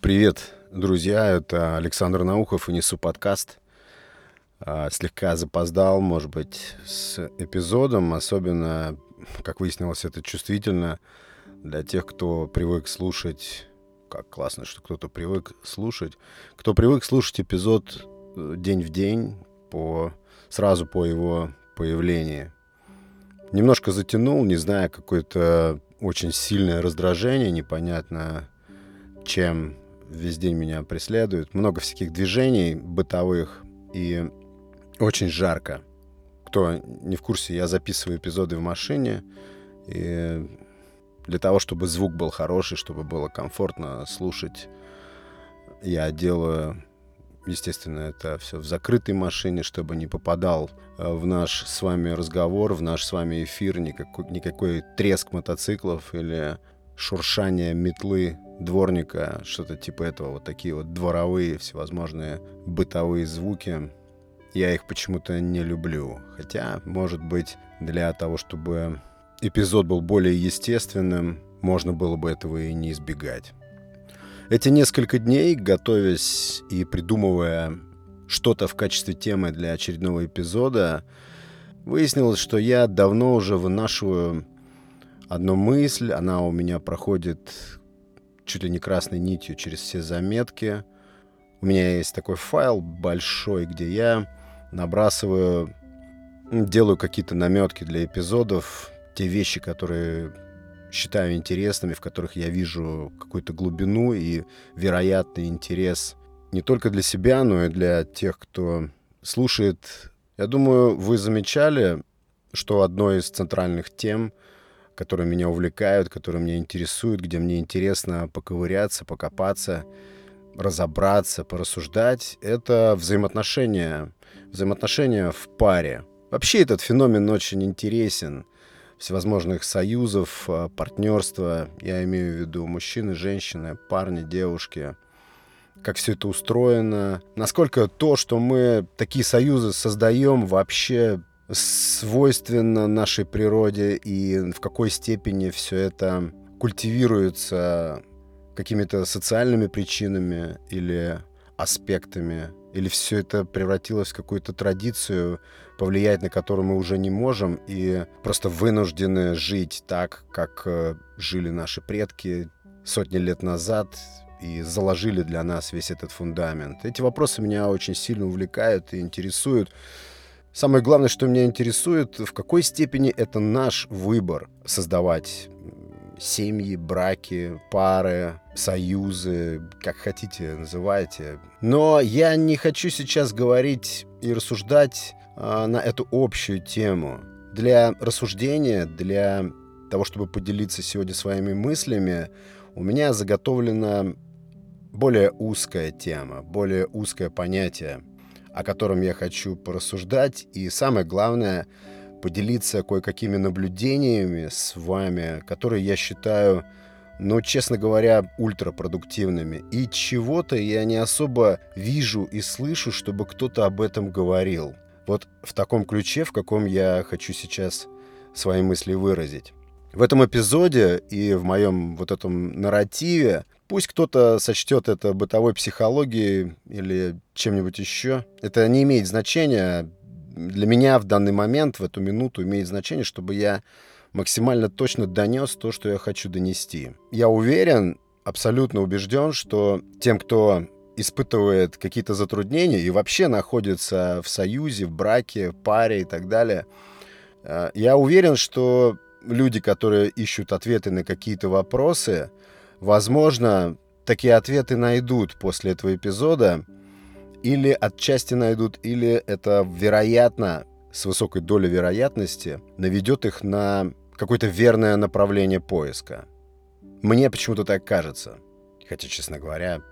Привет, друзья, это Александр Наухов и несу подкаст. А, слегка запоздал, может быть, с эпизодом, особенно, как выяснилось, это чувствительно для тех, кто привык слушать, как классно, что кто-то привык слушать, кто привык слушать эпизод э, день в день, по, сразу по его появлении. Немножко затянул, не зная, какое-то очень сильное раздражение, непонятно чем весь день меня преследует. Много всяких движений бытовых и очень жарко. Кто не в курсе, я записываю эпизоды в машине. И для того, чтобы звук был хороший, чтобы было комфортно слушать, я делаю, естественно, это все в закрытой машине, чтобы не попадал э, в наш с вами разговор, в наш с вами эфир никакой, никакой треск мотоциклов или шуршание метлы дворника, что-то типа этого, вот такие вот дворовые всевозможные бытовые звуки. Я их почему-то не люблю. Хотя, может быть, для того, чтобы эпизод был более естественным, можно было бы этого и не избегать. Эти несколько дней, готовясь и придумывая что-то в качестве темы для очередного эпизода, выяснилось, что я давно уже вынашиваю одну мысль, она у меня проходит чуть ли не красной нитью через все заметки. У меня есть такой файл большой, где я набрасываю, делаю какие-то наметки для эпизодов, те вещи, которые считаю интересными, в которых я вижу какую-то глубину и вероятный интерес не только для себя, но и для тех, кто слушает. Я думаю, вы замечали, что одной из центральных тем — которые меня увлекают, которые меня интересуют, где мне интересно поковыряться, покопаться, разобраться, порассуждать, это взаимоотношения, взаимоотношения в паре. Вообще этот феномен очень интересен. Всевозможных союзов, а, партнерства, я имею в виду мужчины, женщины, парни, девушки, как все это устроено, насколько то, что мы такие союзы создаем, вообще свойственно нашей природе и в какой степени все это культивируется какими-то социальными причинами или аспектами, или все это превратилось в какую-то традицию, повлиять на которую мы уже не можем, и просто вынуждены жить так, как э, жили наши предки сотни лет назад, и заложили для нас весь этот фундамент. Эти вопросы меня очень сильно увлекают и интересуют. Самое главное, что меня интересует, в какой степени это наш выбор создавать семьи, браки, пары, союзы, как хотите называйте. Но я не хочу сейчас говорить и рассуждать а, на эту общую тему. Для рассуждения, для того, чтобы поделиться сегодня своими мыслями, у меня заготовлена более узкая тема, более узкое понятие – о котором я хочу порассуждать, и самое главное, поделиться кое-какими наблюдениями с вами, которые я считаю, ну, честно говоря, ультрапродуктивными. И чего-то я не особо вижу и слышу, чтобы кто-то об этом говорил. Вот в таком ключе, в каком я хочу сейчас свои мысли выразить. В этом эпизоде и в моем вот этом нарративе Пусть кто-то сочтет это бытовой психологией или чем-нибудь еще. Это не имеет значения. Для меня в данный момент, в эту минуту, имеет значение, чтобы я максимально точно донес то, что я хочу донести. Я уверен, абсолютно убежден, что тем, кто испытывает какие-то затруднения и вообще находится в союзе, в браке, в паре и так далее, э, я уверен, что люди, которые ищут ответы на какие-то вопросы, Возможно, такие ответы найдут после этого эпизода, или отчасти найдут, или это, вероятно, с высокой долей вероятности, наведет их на какое-то верное направление поиска. Мне почему-то так кажется. Хотя, честно говоря,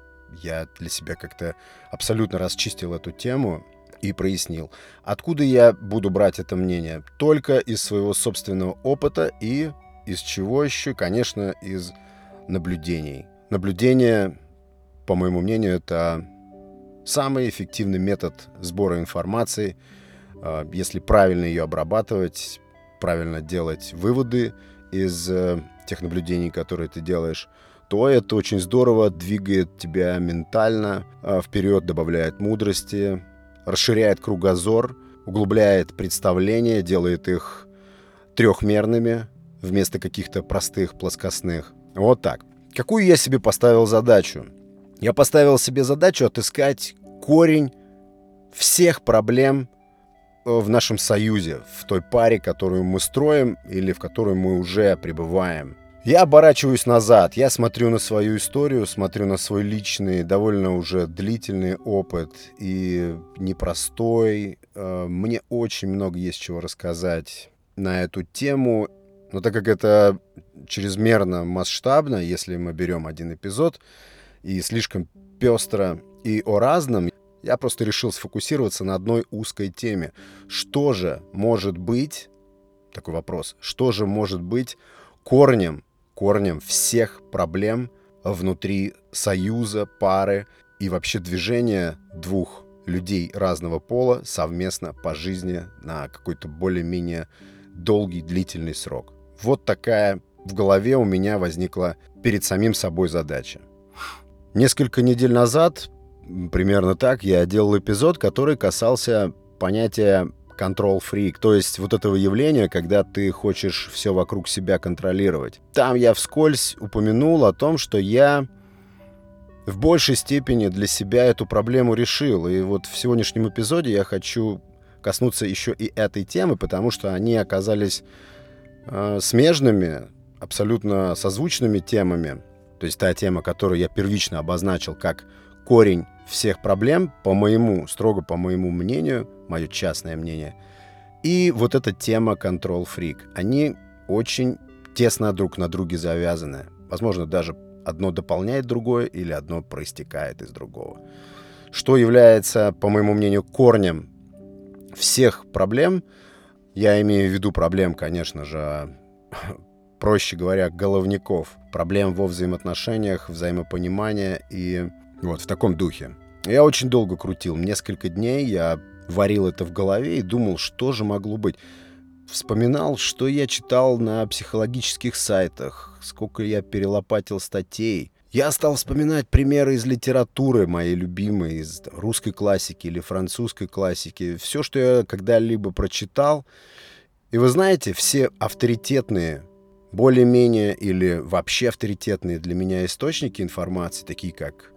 я для себя как-то абсолютно расчистил эту тему и прояснил, откуда я буду брать это мнение. Только из своего собственного опыта и из чего еще, конечно, из наблюдений. Наблюдение, по моему мнению, это самый эффективный метод сбора информации, а, если правильно ее обрабатывать, правильно делать выводы из э, тех наблюдений, которые ты делаешь, то это очень здорово двигает тебя ментально а, вперед, добавляет мудрости, расширяет кругозор, углубляет представления, делает их трехмерными вместо каких-то простых плоскостных. Вот так. Какую я себе поставил задачу? Я поставил себе задачу отыскать корень всех проблем э, в нашем союзе, в той паре, которую мы строим или в которой мы уже пребываем. Я оборачиваюсь назад, я смотрю на свою историю, смотрю на свой личный, довольно уже длительный опыт и непростой. Э, мне очень много есть чего рассказать на эту тему, но так как это чрезмерно масштабно, если мы берем один эпизод, и слишком пестро и о разном, я просто решил сфокусироваться на одной узкой теме. Что же может быть, такой вопрос, что же может быть корнем, корнем всех проблем внутри союза, пары и вообще движения двух людей разного пола совместно по жизни на какой-то более-менее долгий, длительный срок. Вот такая в голове у меня возникла перед самим собой задача. Несколько недель назад, примерно так, я делал эпизод, который касался понятия control freak, то есть вот этого явления, когда ты хочешь все вокруг себя контролировать. Там я вскользь упомянул о том, что я в большей степени для себя эту проблему решил. И вот в сегодняшнем эпизоде я хочу коснуться еще и этой темы, потому что они оказались э, смежными, абсолютно созвучными темами то есть та тема, которую я первично обозначил как корень всех проблем, по моему, строго по моему мнению, мое частное мнение, и вот эта тема Control Freak. Они очень тесно друг на друге завязаны. Возможно, даже одно дополняет другое или одно проистекает из другого. Что является, по моему мнению, корнем всех проблем, я имею в виду проблем, конечно же, проще говоря, головников, проблем во взаимоотношениях, взаимопонимания и вот в таком духе. Я очень долго крутил, несколько дней я варил это в голове и думал, что же могло быть. Вспоминал, что я читал на психологических сайтах, сколько я перелопатил статей. Я стал вспоминать примеры из литературы моей любимой, из русской классики или французской классики. Все, что я когда-либо прочитал. И вы знаете, все авторитетные более-менее или вообще авторитетные для меня источники информации, такие как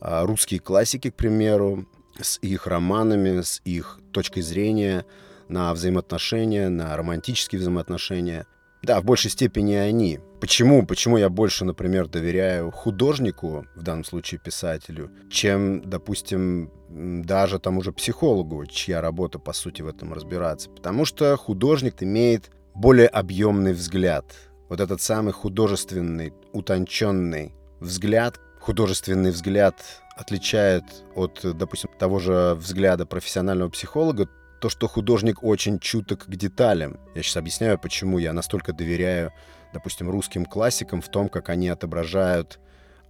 а, русские классики, к примеру, с их романами, с их точкой зрения на взаимоотношения, на романтические взаимоотношения. Да, в большей степени они. Почему? Почему я больше, например, доверяю художнику, в данном случае писателю, чем, допустим, даже тому же психологу, чья работа, по сути, в этом разбираться? Потому что художник имеет более объемный взгляд вот этот самый художественный, утонченный взгляд, художественный взгляд отличает от, допустим, того же взгляда профессионального психолога, то, что художник очень чуток к деталям. Я сейчас объясняю, почему я настолько доверяю, допустим, русским классикам в том, как они отображают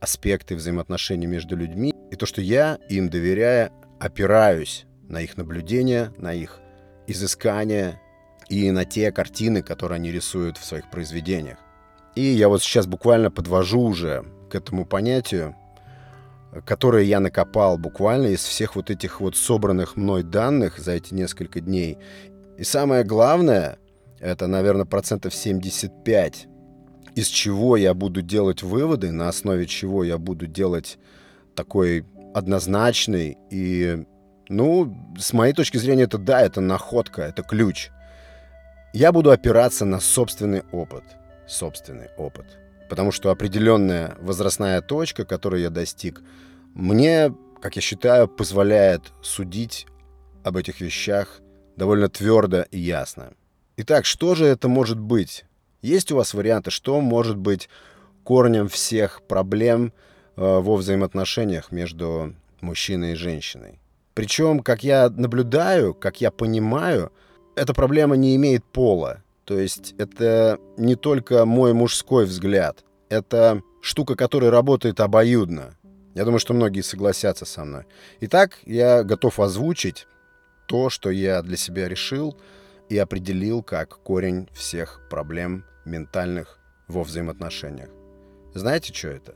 аспекты взаимоотношений между людьми. И то, что я им доверяя, опираюсь на их наблюдения, на их изыскания, и на те картины, которые они рисуют в своих произведениях. И я вот сейчас буквально подвожу уже к этому понятию, которое я накопал буквально из всех вот этих вот собранных мной данных за эти несколько дней. И самое главное, это, наверное, процентов 75, из чего я буду делать выводы, на основе чего я буду делать такой однозначный и, ну, с моей точки зрения, это да, это находка, это ключ я буду опираться на собственный опыт. Собственный опыт. Потому что определенная возрастная точка, которую я достиг, мне, как я считаю, позволяет судить об этих вещах довольно твердо и ясно. Итак, что же это может быть? Есть у вас варианты, что может быть корнем всех проблем э, во взаимоотношениях между мужчиной и женщиной? Причем, как я наблюдаю, как я понимаю, эта проблема не имеет пола. То есть это не только мой мужской взгляд. Это штука, которая работает обоюдно. Я думаю, что многие согласятся со мной. Итак, я готов озвучить то, что я для себя решил и определил как корень всех проблем ментальных во взаимоотношениях. Знаете, что это?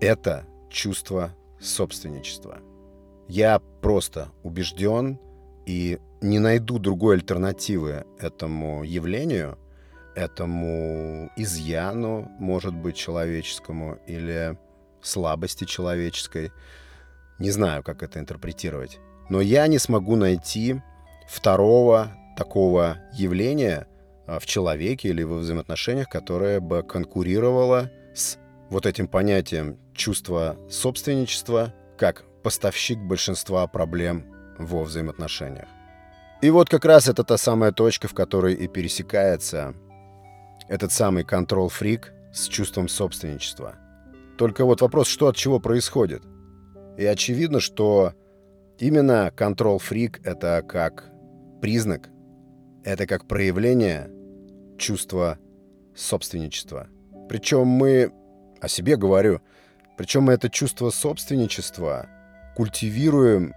Это чувство собственничества. Я просто убежден и не найду другой альтернативы этому явлению, этому изъяну, может быть, человеческому или слабости человеческой. Не знаю, как это интерпретировать. Но я не смогу найти второго такого явления а, в человеке или во взаимоотношениях, которое бы конкурировало с вот этим понятием чувства собственничества как поставщик большинства проблем во взаимоотношениях. И вот как раз это та самая точка, в которой и пересекается этот самый контрол-фрик с чувством собственничества. Только вот вопрос, что от чего происходит. И очевидно, что именно контрол-фрик — это как признак, это как проявление чувства собственничества. Причем мы, о себе говорю, причем мы это чувство собственничества культивируем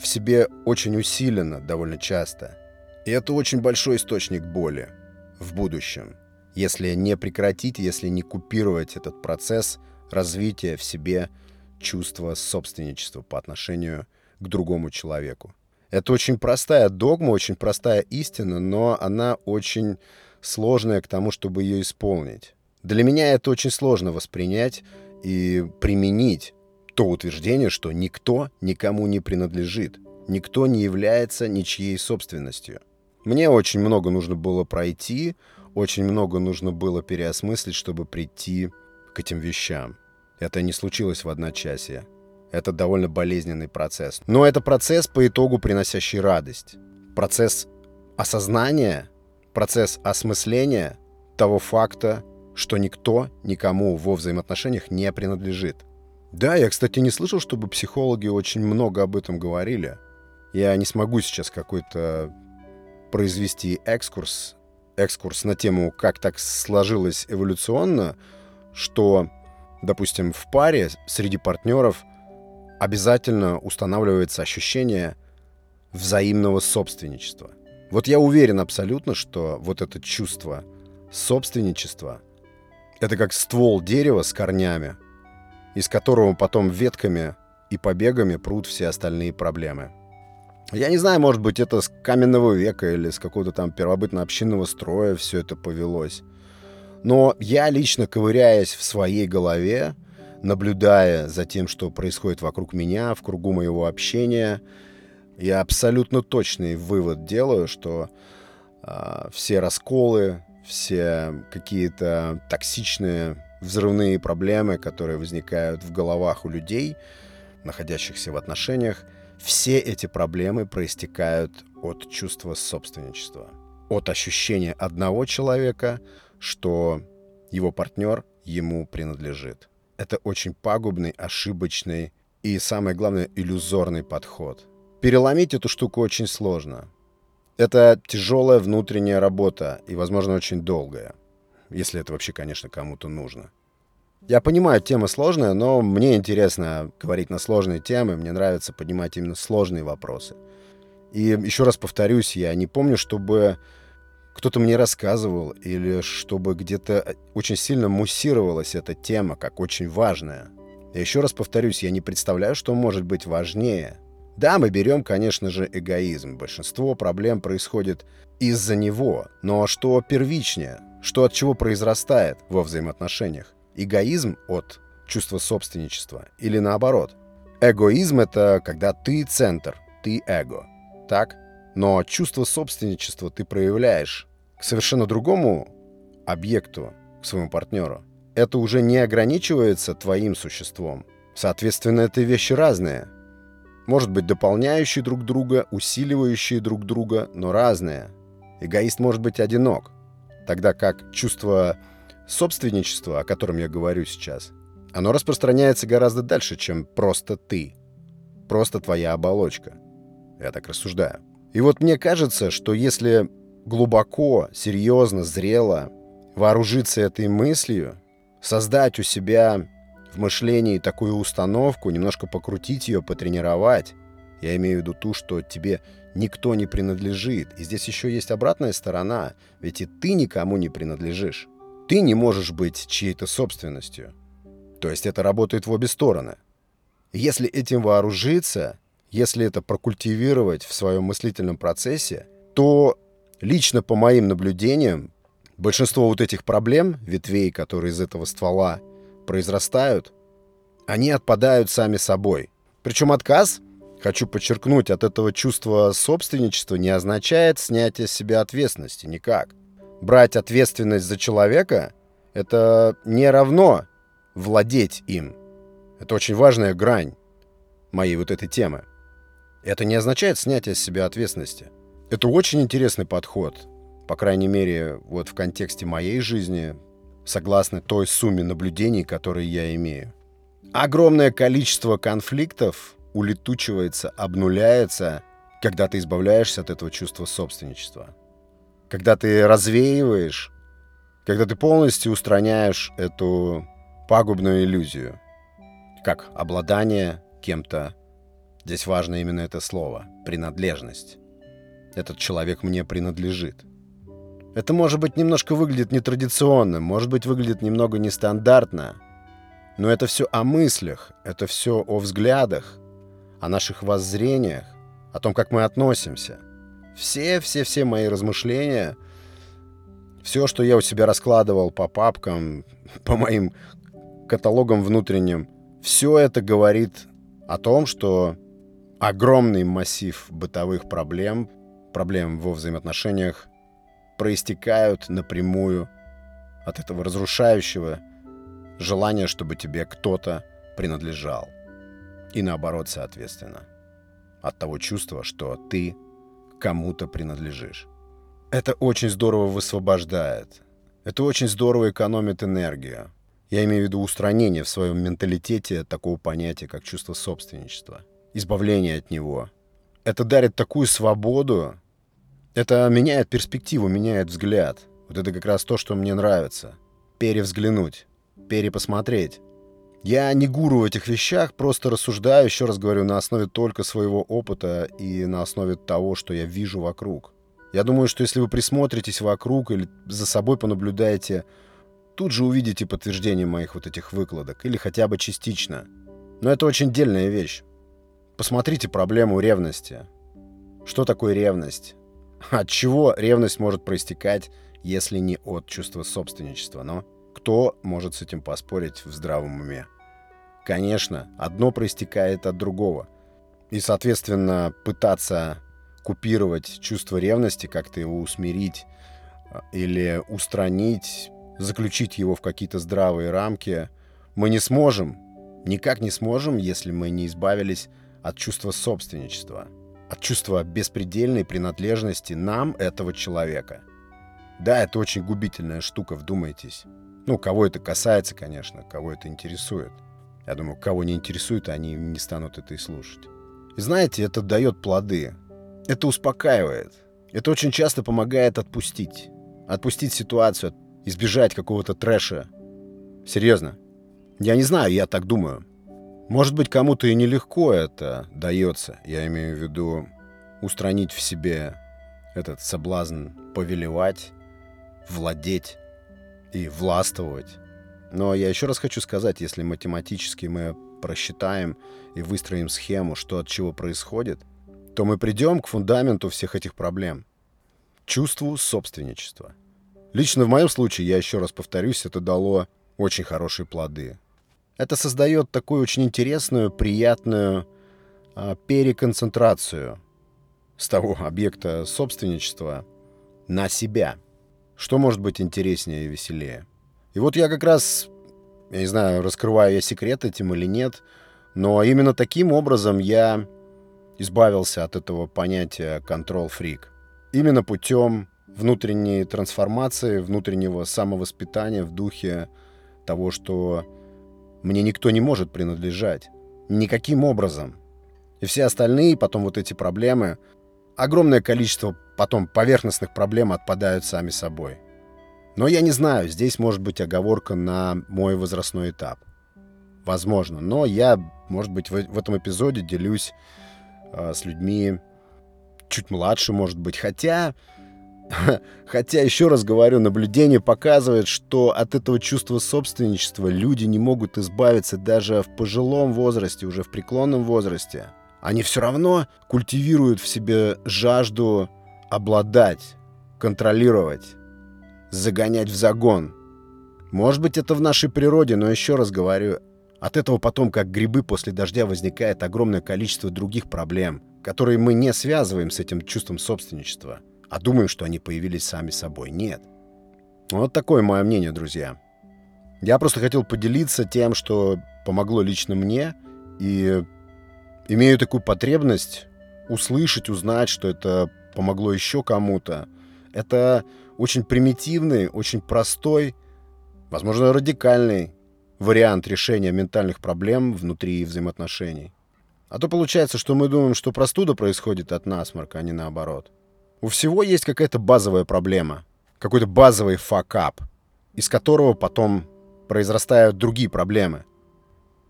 в себе очень усиленно довольно часто. И это очень большой источник боли в будущем, если не прекратить, если не купировать этот процесс развития в себе чувства собственничества по отношению к другому человеку. Это очень простая догма, очень простая истина, но она очень сложная к тому, чтобы ее исполнить. Для меня это очень сложно воспринять и применить то утверждение, что никто никому не принадлежит, никто не является ничьей собственностью. Мне очень много нужно было пройти, очень много нужно было переосмыслить, чтобы прийти к этим вещам. Это не случилось в одночасье. Это довольно болезненный процесс. Но это процесс по итогу приносящий радость. Процесс осознания, процесс осмысления того факта, что никто никому во взаимоотношениях не принадлежит. Да, я, кстати, не слышал, чтобы психологи очень много об этом говорили. Я не смогу сейчас какой-то произвести экскурс, экскурс на тему, как так сложилось эволюционно, что, допустим, в паре среди партнеров обязательно устанавливается ощущение взаимного собственничества. Вот я уверен абсолютно, что вот это чувство собственничества — это как ствол дерева с корнями, из которого потом ветками и побегами прут все остальные проблемы. Я не знаю, может быть, это с каменного века или с какого-то там первобытно-общинного строя все это повелось. Но я лично, ковыряясь в своей голове, наблюдая за тем, что происходит вокруг меня, в кругу моего общения, я абсолютно точный вывод делаю, что э, все расколы, все какие-то токсичные взрывные проблемы, которые возникают в головах у людей, находящихся в отношениях, все эти проблемы проистекают от чувства собственничества, от ощущения одного человека, что его партнер ему принадлежит. Это очень пагубный, ошибочный и, самое главное, иллюзорный подход. Переломить эту штуку очень сложно. Это тяжелая внутренняя работа и, возможно, очень долгая. Если это вообще, конечно, кому-то нужно. Я понимаю, тема сложная, но мне интересно говорить на сложные темы. Мне нравится поднимать именно сложные вопросы. И еще раз повторюсь, я не помню, чтобы кто-то мне рассказывал, или чтобы где-то очень сильно муссировалась эта тема, как очень важная. Я еще раз повторюсь, я не представляю, что может быть важнее. Да, мы берем, конечно же, эгоизм. Большинство проблем происходит из-за него. Но что первичнее? Что от чего произрастает во взаимоотношениях? Эгоизм от чувства собственничества или наоборот? Эгоизм — это когда ты центр, ты эго. Так? Но чувство собственничества ты проявляешь к совершенно другому объекту, к своему партнеру. Это уже не ограничивается твоим существом. Соответственно, это вещи разные. Может быть, дополняющие друг друга, усиливающие друг друга, но разные. Эгоист может быть одинок, тогда как чувство собственничества, о котором я говорю сейчас, оно распространяется гораздо дальше, чем просто ты. Просто твоя оболочка. Я так рассуждаю. И вот мне кажется, что если глубоко, серьезно, зрело вооружиться этой мыслью, создать у себя в мышлении такую установку, немножко покрутить ее, потренировать. Я имею в виду ту, что тебе никто не принадлежит. И здесь еще есть обратная сторона, ведь и ты никому не принадлежишь. Ты не можешь быть чьей-то собственностью. То есть это работает в обе стороны. Если этим вооружиться, если это прокультивировать в своем мыслительном процессе, то лично по моим наблюдениям большинство вот этих проблем, ветвей, которые из этого ствола произрастают, они отпадают сами собой. Причем отказ, хочу подчеркнуть, от этого чувства собственничества не означает снятие с себя ответственности, никак. Брать ответственность за человека — это не равно владеть им. Это очень важная грань моей вот этой темы. Это не означает снятие с себя ответственности. Это очень интересный подход, по крайней мере, вот в контексте моей жизни, согласно той сумме наблюдений, которые я имею. Огромное количество конфликтов улетучивается, обнуляется, когда ты избавляешься от этого чувства собственничества. Когда ты развеиваешь, когда ты полностью устраняешь эту пагубную иллюзию, как обладание кем-то. Здесь важно именно это слово — принадлежность. Этот человек мне принадлежит. Это, может быть, немножко выглядит нетрадиционно, может быть, выглядит немного нестандартно, но это все о мыслях, это все о взглядах, о наших воззрениях, о том, как мы относимся. Все-все-все мои размышления, все, что я у себя раскладывал по папкам, по моим каталогом внутренним, все это говорит о том, что огромный массив бытовых проблем, проблем во взаимоотношениях, проистекают напрямую от этого разрушающего желания, чтобы тебе кто-то принадлежал. И наоборот, соответственно, от того чувства, что ты кому-то принадлежишь. Это очень здорово высвобождает. Это очень здорово экономит энергию. Я имею в виду устранение в своем менталитете такого понятия, как чувство собственничества. Избавление от него. Это дарит такую свободу. Это меняет перспективу, меняет взгляд. Вот это как раз то, что мне нравится. Перевзглянуть, перепосмотреть. Я не гуру в этих вещах, просто рассуждаю, еще раз говорю, на основе только своего опыта и на основе того, что я вижу вокруг. Я думаю, что если вы присмотритесь вокруг или за собой понаблюдаете тут же увидите подтверждение моих вот этих выкладок, или хотя бы частично. Но это очень дельная вещь. Посмотрите проблему ревности. Что такое ревность? От чего ревность может проистекать, если не от чувства собственничества? Но кто может с этим поспорить в здравом уме? Конечно, одно проистекает от другого. И, соответственно, пытаться купировать чувство ревности, как-то его усмирить а, или устранить заключить его в какие-то здравые рамки, мы не сможем, никак не сможем, если мы не избавились от чувства собственничества, от чувства беспредельной принадлежности нам, этого человека. Да, это очень губительная штука, вдумайтесь. Ну, кого это касается, конечно, кого это интересует. Я думаю, кого не интересует, они не станут это и слушать. И знаете, это дает плоды. Это успокаивает. Это очень часто помогает отпустить. Отпустить ситуацию, избежать какого-то трэша. Серьезно. Я не знаю, я так думаю. Может быть, кому-то и нелегко это дается. Я имею в виду устранить в себе этот соблазн повелевать, владеть и властвовать. Но я еще раз хочу сказать, если математически мы просчитаем и выстроим схему, что от чего происходит, то мы придем к фундаменту всех этих проблем. Чувству собственничества. Лично в моем случае, я еще раз повторюсь, это дало очень хорошие плоды. Это создает такую очень интересную, приятную а, переконцентрацию с того объекта собственничества на себя. Что может быть интереснее и веселее? И вот я как раз, я не знаю, раскрываю я секрет этим или нет, но именно таким образом я избавился от этого понятия control-freak. Именно путем внутренней трансформации, внутреннего самовоспитания в духе того, что мне никто не может принадлежать. Никаким образом. И все остальные потом вот эти проблемы, огромное количество потом поверхностных проблем отпадают сами собой. Но я не знаю, здесь может быть оговорка на мой возрастной этап. Возможно. Но я, может быть, в, в этом эпизоде делюсь э, с людьми чуть младше, может быть. Хотя Хотя, еще раз говорю, наблюдение показывает, что от этого чувства собственничества люди не могут избавиться даже в пожилом возрасте, уже в преклонном возрасте. Они все равно культивируют в себе жажду обладать, контролировать, загонять в загон. Может быть, это в нашей природе, но еще раз говорю, от этого потом, как грибы после дождя, возникает огромное количество других проблем, которые мы не связываем с этим чувством собственничества, а думаем, что они появились сами собой. Нет. Вот такое мое мнение, друзья. Я просто хотел поделиться тем, что помогло лично мне, и имею такую потребность услышать, узнать, что это помогло еще кому-то. Это очень примитивный, очень простой, возможно, радикальный вариант решения ментальных проблем внутри взаимоотношений. А то получается, что мы думаем, что простуда происходит от насморка, а не наоборот. У всего есть какая-то базовая проблема, какой-то базовый факап, из которого потом произрастают другие проблемы.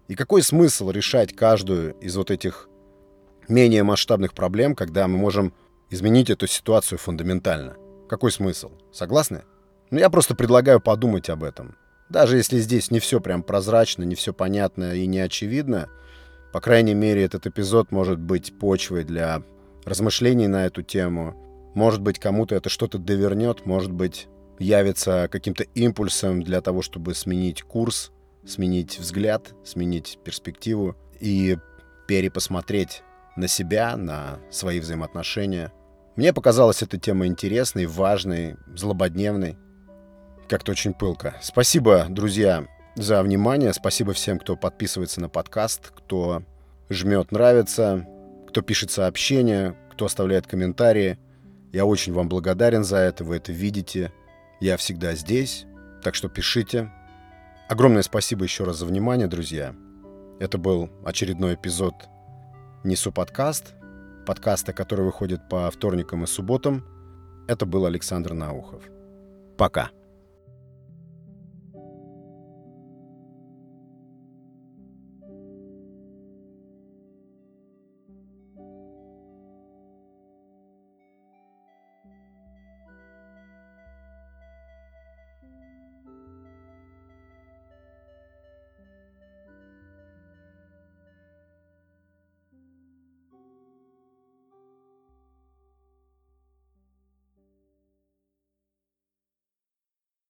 И какой смысл решать каждую из вот этих менее масштабных проблем, когда мы можем изменить эту ситуацию фундаментально? Какой смысл? Согласны? Ну, я просто предлагаю подумать об этом. Даже если здесь не все прям прозрачно, не все понятно и не очевидно, по крайней мере, этот эпизод может быть почвой для размышлений на эту тему. Может быть, кому-то это что-то довернет, может быть, явится каким-то импульсом для того, чтобы сменить курс, сменить взгляд, сменить перспективу и перепосмотреть на себя, на свои взаимоотношения. Мне показалась эта тема интересной, важной, злободневной как-то очень пылко. Спасибо, друзья, за внимание. Спасибо всем, кто подписывается на подкаст, кто жмет нравится, кто пишет сообщения, кто оставляет комментарии. Я очень вам благодарен за это, вы это видите. Я всегда здесь, так что пишите. Огромное спасибо еще раз за внимание, друзья. Это был очередной эпизод «Несу подкаст», подкаста, который выходит по вторникам и субботам. Это был Александр Наухов. Пока.